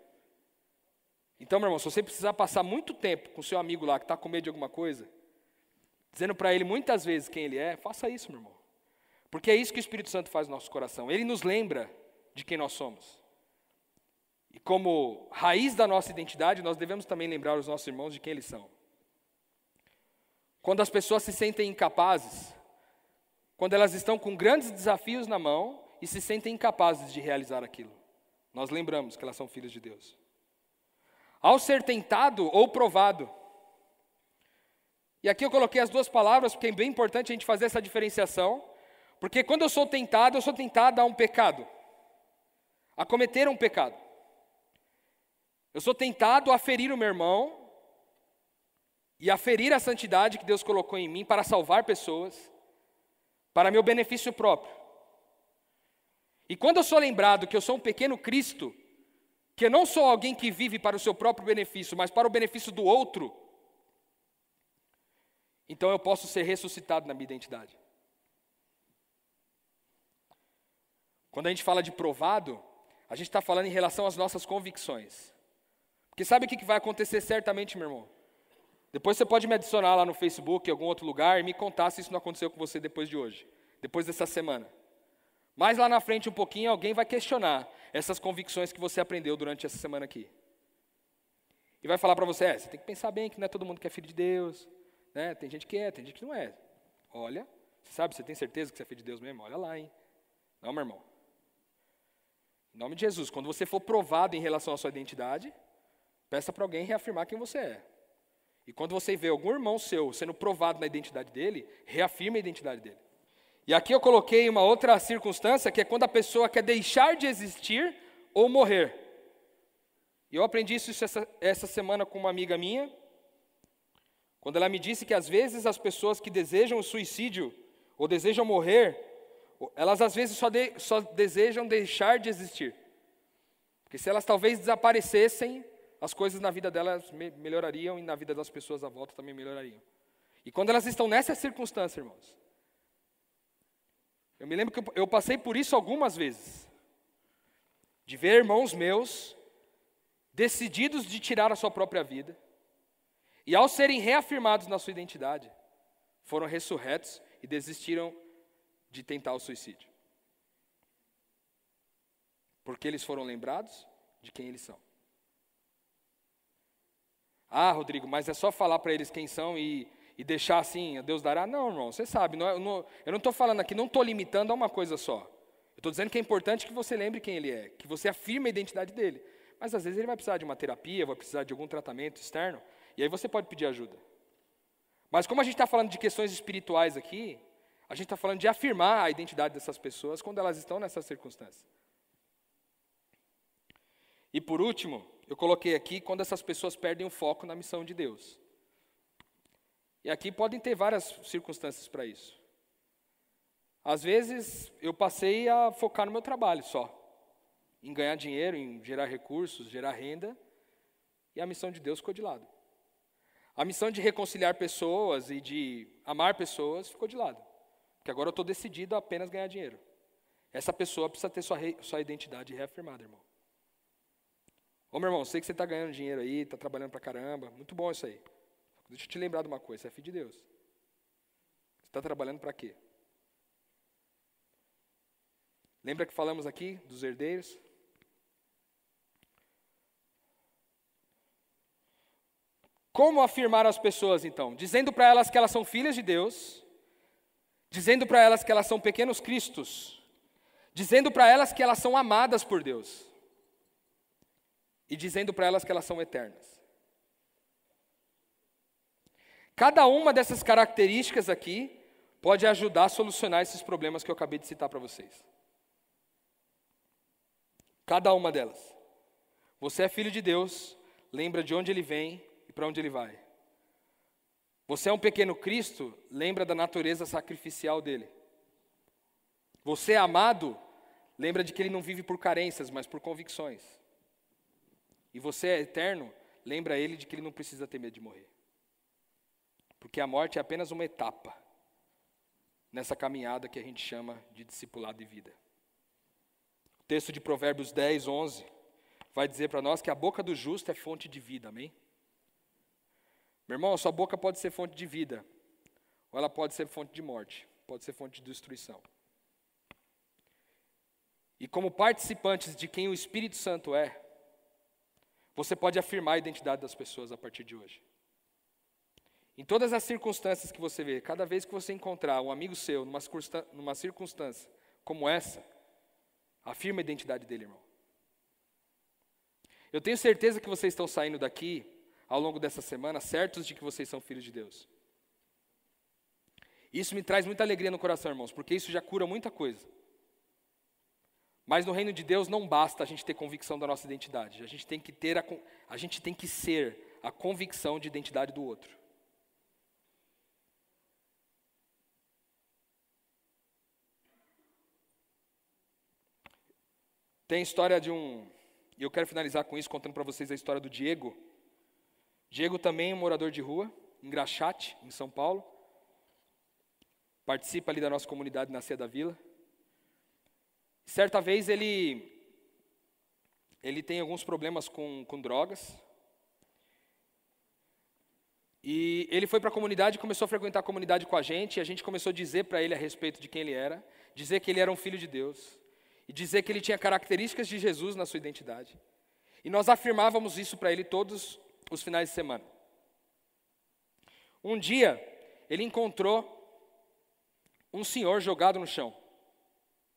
Então, meu irmão, se você precisar passar muito tempo com seu amigo lá que está com medo de alguma coisa, dizendo para ele muitas vezes quem ele é, faça isso, meu irmão. Porque é isso que o Espírito Santo faz no nosso coração. Ele nos lembra de quem nós somos. E como raiz da nossa identidade, nós devemos também lembrar os nossos irmãos de quem eles são. Quando as pessoas se sentem incapazes, quando elas estão com grandes desafios na mão e se sentem incapazes de realizar aquilo, nós lembramos que elas são filhas de Deus. Ao ser tentado ou provado, e aqui eu coloquei as duas palavras porque é bem importante a gente fazer essa diferenciação, porque quando eu sou tentado, eu sou tentado a um pecado, a cometer um pecado. Eu sou tentado a ferir o meu irmão e a ferir a santidade que Deus colocou em mim para salvar pessoas, para meu benefício próprio. E quando eu sou lembrado que eu sou um pequeno Cristo, que eu não sou alguém que vive para o seu próprio benefício, mas para o benefício do outro, então eu posso ser ressuscitado na minha identidade. Quando a gente fala de provado, a gente está falando em relação às nossas convicções. Porque sabe o que vai acontecer certamente, meu irmão? Depois você pode me adicionar lá no Facebook, em algum outro lugar, e me contar se isso não aconteceu com você depois de hoje, depois dessa semana. Mais lá na frente um pouquinho, alguém vai questionar. essas convicções que você aprendeu durante essa semana aqui. E vai falar para você, é, você tem que pensar bem que não é todo mundo que é filho de Deus, né? Tem gente que é, tem gente que não é. Olha, você sabe, você tem certeza que você é filho de Deus mesmo? Olha lá, hein? Não, meu irmão. Em nome de Jesus, quando você for provado em relação à sua identidade, peça para alguém reafirmar quem você é. E quando você vê algum irmão seu sendo provado na identidade dele, reafirme a identidade dele. E aqui eu coloquei uma outra circunstância, que é quando a pessoa quer deixar de existir ou morrer. E eu aprendi isso essa, essa semana com uma amiga minha, quando ela me disse que às vezes as pessoas que desejam o suicídio ou desejam morrer, elas às vezes só, de, só desejam deixar de existir. Porque se elas talvez desaparecessem, as coisas na vida delas me melhorariam e na vida das pessoas à volta também melhorariam. E quando elas estão nessa circunstância, irmãos, eu me lembro que eu passei por isso algumas vezes, de ver irmãos meus decididos de tirar a sua própria vida, e ao serem reafirmados na sua identidade, foram ressurretos e desistiram de tentar o suicídio. Porque eles foram lembrados de quem eles são. Ah, Rodrigo, mas é só falar para eles quem são e, e deixar assim, Deus dará? Não, irmão, você sabe, não, é, não, eu não estou falando aqui, não estou limitando a uma coisa só. Eu estou dizendo que é importante que você lembre quem ele é, que você afirme a identidade dele. Mas às vezes ele vai precisar de uma terapia, vai precisar de algum tratamento externo, e aí você pode pedir ajuda. Mas como a gente está falando de questões espirituais aqui, a gente está falando de afirmar a identidade dessas pessoas quando elas estão nessas circunstâncias. E por último, eu coloquei aqui quando essas pessoas perdem o foco na missão de Deus. E aqui podem ter várias circunstâncias para isso. Às vezes eu passei a focar no meu trabalho só, em ganhar dinheiro, em gerar recursos, gerar renda, e a missão de Deus ficou de lado. A missão de reconciliar pessoas e de amar pessoas ficou de lado. Porque agora eu estou decidido a apenas ganhar dinheiro. Essa pessoa precisa ter sua, sua identidade reafirmada, irmão. Ô meu irmão, sei que você está ganhando dinheiro aí, está trabalhando para caramba, muito bom isso aí. Deixa eu te lembrar de uma coisa, você é filho de Deus. Você está trabalhando para quê? Lembra que falamos aqui dos herdeiros? Como afirmar as pessoas então? Dizendo para elas que elas são filhas de Deus, dizendo para elas que elas são pequenos cristos, dizendo para elas que elas são amadas por Deus e dizendo para elas que elas são eternas. Cada uma dessas características aqui pode ajudar a solucionar esses problemas que eu acabei de citar para vocês. Cada uma delas. Você é filho de Deus, lembra de onde ele vem e para onde ele vai. Você é um pequeno Cristo, lembra da natureza sacrificial dele. Você é amado, lembra de que ele não vive por carências, mas por convicções e você é eterno, lembra ele de que ele não precisa ter medo de morrer. Porque a morte é apenas uma etapa nessa caminhada que a gente chama de discipulado de vida. O texto de Provérbios 10, 11 vai dizer para nós que a boca do justo é fonte de vida, amém? Meu irmão, a sua boca pode ser fonte de vida, ou ela pode ser fonte de morte, pode ser fonte de destruição. E como participantes de quem o Espírito Santo é, você pode afirmar a identidade das pessoas a partir de hoje. Em todas as circunstâncias que você vê, cada vez que você encontrar um amigo seu numa, numa circunstância como essa, afirma a identidade dele, irmão. Eu tenho certeza que vocês estão saindo daqui ao longo dessa semana certos de que vocês são filhos de Deus. Isso me traz muita alegria no coração, irmãos, porque isso já cura muita coisa. Mas no reino de Deus não basta a gente ter convicção da nossa identidade. A gente tem que ter a, a gente tem que ser a convicção de identidade do outro. Tem a história de um, e eu quero finalizar com isso contando para vocês a história do Diego. Diego também é um morador de rua, em Graxate, em São Paulo. Participa ali da nossa comunidade na Cia da Vila. Certa vez ele, ele tem alguns problemas com, com drogas. E ele foi para a comunidade, começou a frequentar a comunidade com a gente, e a gente começou a dizer para ele a respeito de quem ele era, dizer que ele era um filho de Deus. E dizer que ele tinha características de Jesus na sua identidade. E nós afirmávamos isso para ele todos os finais de semana. Um dia, ele encontrou um senhor jogado no chão,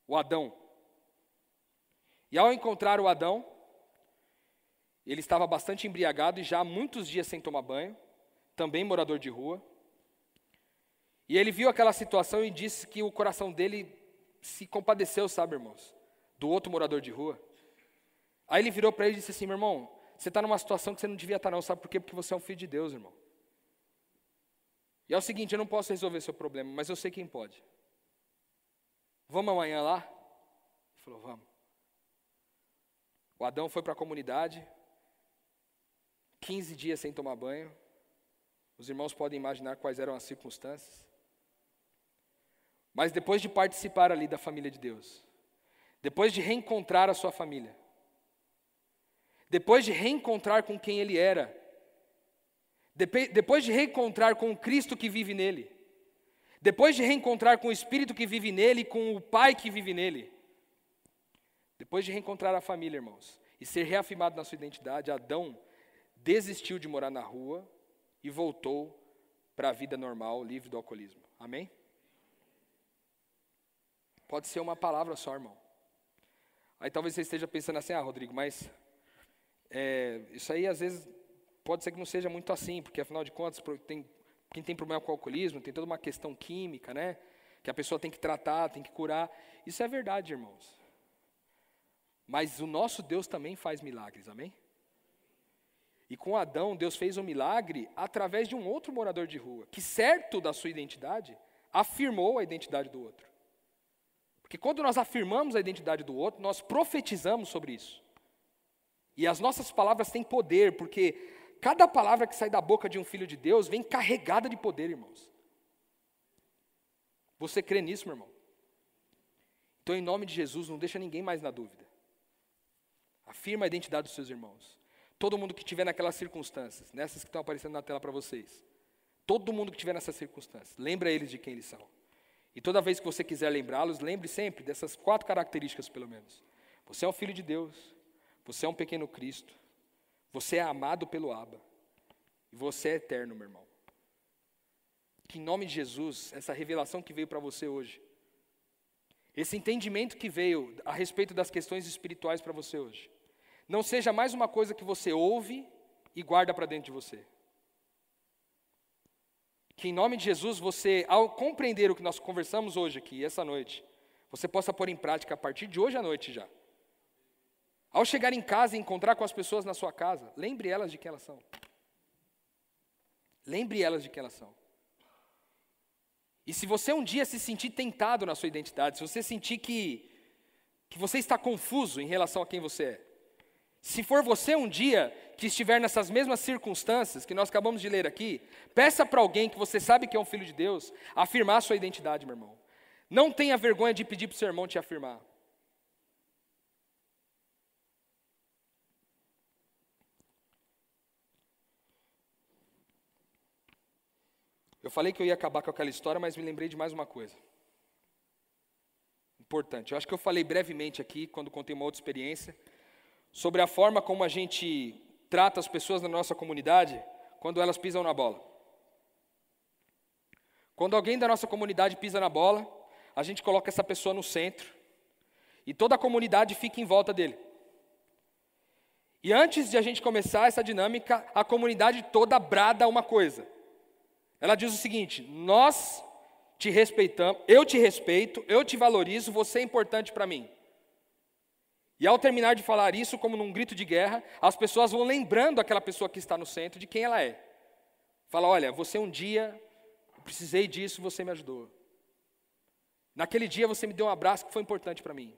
o Adão. E ao encontrar o Adão, ele estava bastante embriagado e já há muitos dias sem tomar banho, também morador de rua. E ele viu aquela situação e disse que o coração dele se compadeceu, sabe, irmãos, do outro morador de rua. Aí ele virou para ele e disse assim: meu irmão, você está numa situação que você não devia estar, tá não, sabe por quê? Porque você é um filho de Deus, irmão. E é o seguinte: eu não posso resolver seu problema, mas eu sei quem pode. Vamos amanhã lá? Ele falou: vamos. O Adão foi para a comunidade, 15 dias sem tomar banho. Os irmãos podem imaginar quais eram as circunstâncias. Mas depois de participar ali da família de Deus, depois de reencontrar a sua família, depois de reencontrar com quem ele era, depois de reencontrar com o Cristo que vive nele, depois de reencontrar com o Espírito que vive nele, com o Pai que vive nele, depois de reencontrar a família, irmãos, e ser reafirmado na sua identidade, Adão desistiu de morar na rua e voltou para a vida normal, livre do alcoolismo. Amém? Pode ser uma palavra só, irmão. Aí talvez você esteja pensando assim, ah, Rodrigo, mas é, isso aí às vezes pode ser que não seja muito assim, porque afinal de contas, tem, quem tem problema com o alcoolismo tem toda uma questão química, né? Que a pessoa tem que tratar, tem que curar. Isso é verdade, irmãos. Mas o nosso Deus também faz milagres, amém? E com Adão, Deus fez um milagre através de um outro morador de rua, que, certo da sua identidade, afirmou a identidade do outro. Porque quando nós afirmamos a identidade do outro, nós profetizamos sobre isso. E as nossas palavras têm poder, porque cada palavra que sai da boca de um filho de Deus vem carregada de poder, irmãos. Você crê nisso, meu irmão? Então, em nome de Jesus, não deixa ninguém mais na dúvida. Afirma a identidade dos seus irmãos. Todo mundo que estiver naquelas circunstâncias, nessas que estão aparecendo na tela para vocês. Todo mundo que estiver nessas circunstâncias, lembra eles de quem eles são. E toda vez que você quiser lembrá-los, lembre sempre dessas quatro características, pelo menos. Você é um filho de Deus, você é um pequeno Cristo. Você é amado pelo Abba. E você é eterno, meu irmão. Que em nome de Jesus, essa revelação que veio para você hoje, esse entendimento que veio a respeito das questões espirituais para você hoje, não seja mais uma coisa que você ouve e guarda para dentro de você. Que em nome de Jesus, você, ao compreender o que nós conversamos hoje aqui, essa noite, você possa pôr em prática a partir de hoje à noite já. Ao chegar em casa e encontrar com as pessoas na sua casa, lembre elas de quem elas são. Lembre elas de quem elas são. E se você um dia se sentir tentado na sua identidade, se você sentir que, que você está confuso em relação a quem você é, se for você um dia que estiver nessas mesmas circunstâncias que nós acabamos de ler aqui, peça para alguém que você sabe que é um filho de Deus afirmar sua identidade, meu irmão. Não tenha vergonha de pedir para o seu irmão te afirmar. Eu falei que eu ia acabar com aquela história, mas me lembrei de mais uma coisa. Importante. Eu acho que eu falei brevemente aqui, quando contei uma outra experiência, sobre a forma como a gente trata as pessoas na nossa comunidade quando elas pisam na bola. Quando alguém da nossa comunidade pisa na bola, a gente coloca essa pessoa no centro e toda a comunidade fica em volta dele. E antes de a gente começar essa dinâmica, a comunidade toda brada uma coisa. Ela diz o seguinte: Nós te respeitamos, eu te respeito, eu te valorizo, você é importante para mim. E ao terminar de falar isso, como num grito de guerra, as pessoas vão lembrando aquela pessoa que está no centro de quem ela é. Fala: Olha, você um dia, eu precisei disso, você me ajudou. Naquele dia você me deu um abraço que foi importante para mim.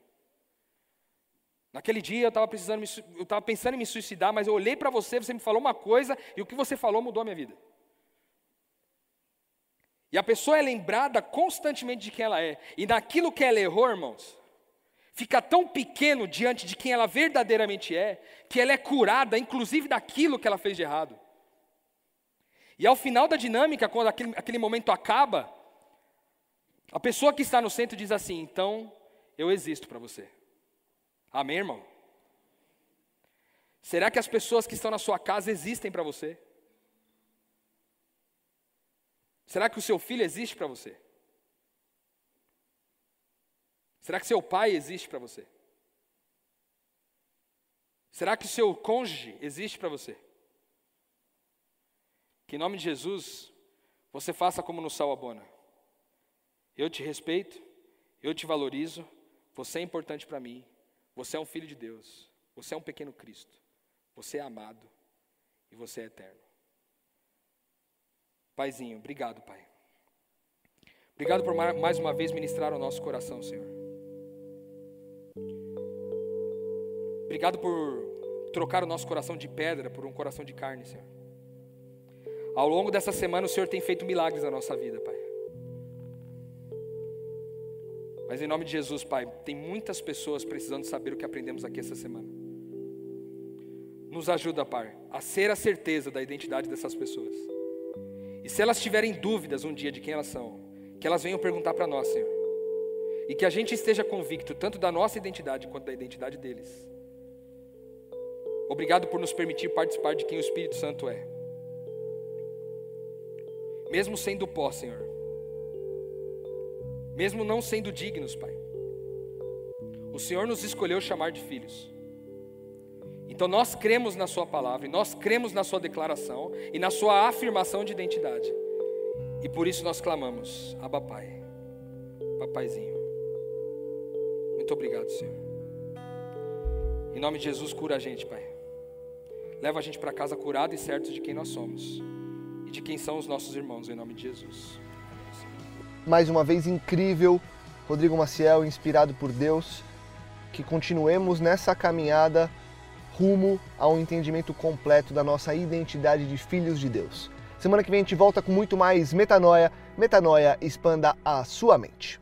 Naquele dia eu estava precisando, eu estava pensando em me suicidar, mas eu olhei para você, você me falou uma coisa e o que você falou mudou a minha vida. E a pessoa é lembrada constantemente de quem ela é. E naquilo que ela errou, irmãos, fica tão pequeno diante de quem ela verdadeiramente é, que ela é curada, inclusive daquilo que ela fez de errado. E ao final da dinâmica, quando aquele, aquele momento acaba, a pessoa que está no centro diz assim: então eu existo para você. Amém, irmão? Será que as pessoas que estão na sua casa existem para você? Será que o seu filho existe para você? Será que seu pai existe para você? Será que o seu cônjuge existe para você? Que em nome de Jesus, você faça como no Sal Abona. Eu te respeito, eu te valorizo, você é importante para mim, você é um filho de Deus, você é um pequeno Cristo, você é amado e você é eterno. Paizinho, obrigado, Pai. Obrigado por mais uma vez ministrar ao nosso coração, Senhor. Obrigado por trocar o nosso coração de pedra por um coração de carne, Senhor. Ao longo dessa semana, o Senhor tem feito milagres na nossa vida, Pai. Mas em nome de Jesus, Pai, tem muitas pessoas precisando saber o que aprendemos aqui essa semana. Nos ajuda, Pai, a ser a certeza da identidade dessas pessoas. E se elas tiverem dúvidas um dia de quem elas são, que elas venham perguntar para nós, Senhor. E que a gente esteja convicto tanto da nossa identidade quanto da identidade deles. Obrigado por nos permitir participar de quem o Espírito Santo é. Mesmo sendo pó, Senhor. Mesmo não sendo dignos, Pai. O Senhor nos escolheu chamar de filhos. Então nós cremos na Sua palavra, e nós cremos na Sua declaração e na Sua afirmação de identidade. E por isso nós clamamos, Abba Pai, Papaizinho. Muito obrigado, Senhor. Em nome de Jesus, cura a gente, Pai. Leva a gente para casa curado e certo de quem nós somos e de quem são os nossos irmãos, em nome de Jesus. Mais uma vez incrível, Rodrigo Maciel, inspirado por Deus, que continuemos nessa caminhada rumo a um entendimento completo da nossa identidade de filhos de Deus. Semana que vem a gente volta com muito mais metanoia. Metanoia expanda a sua mente.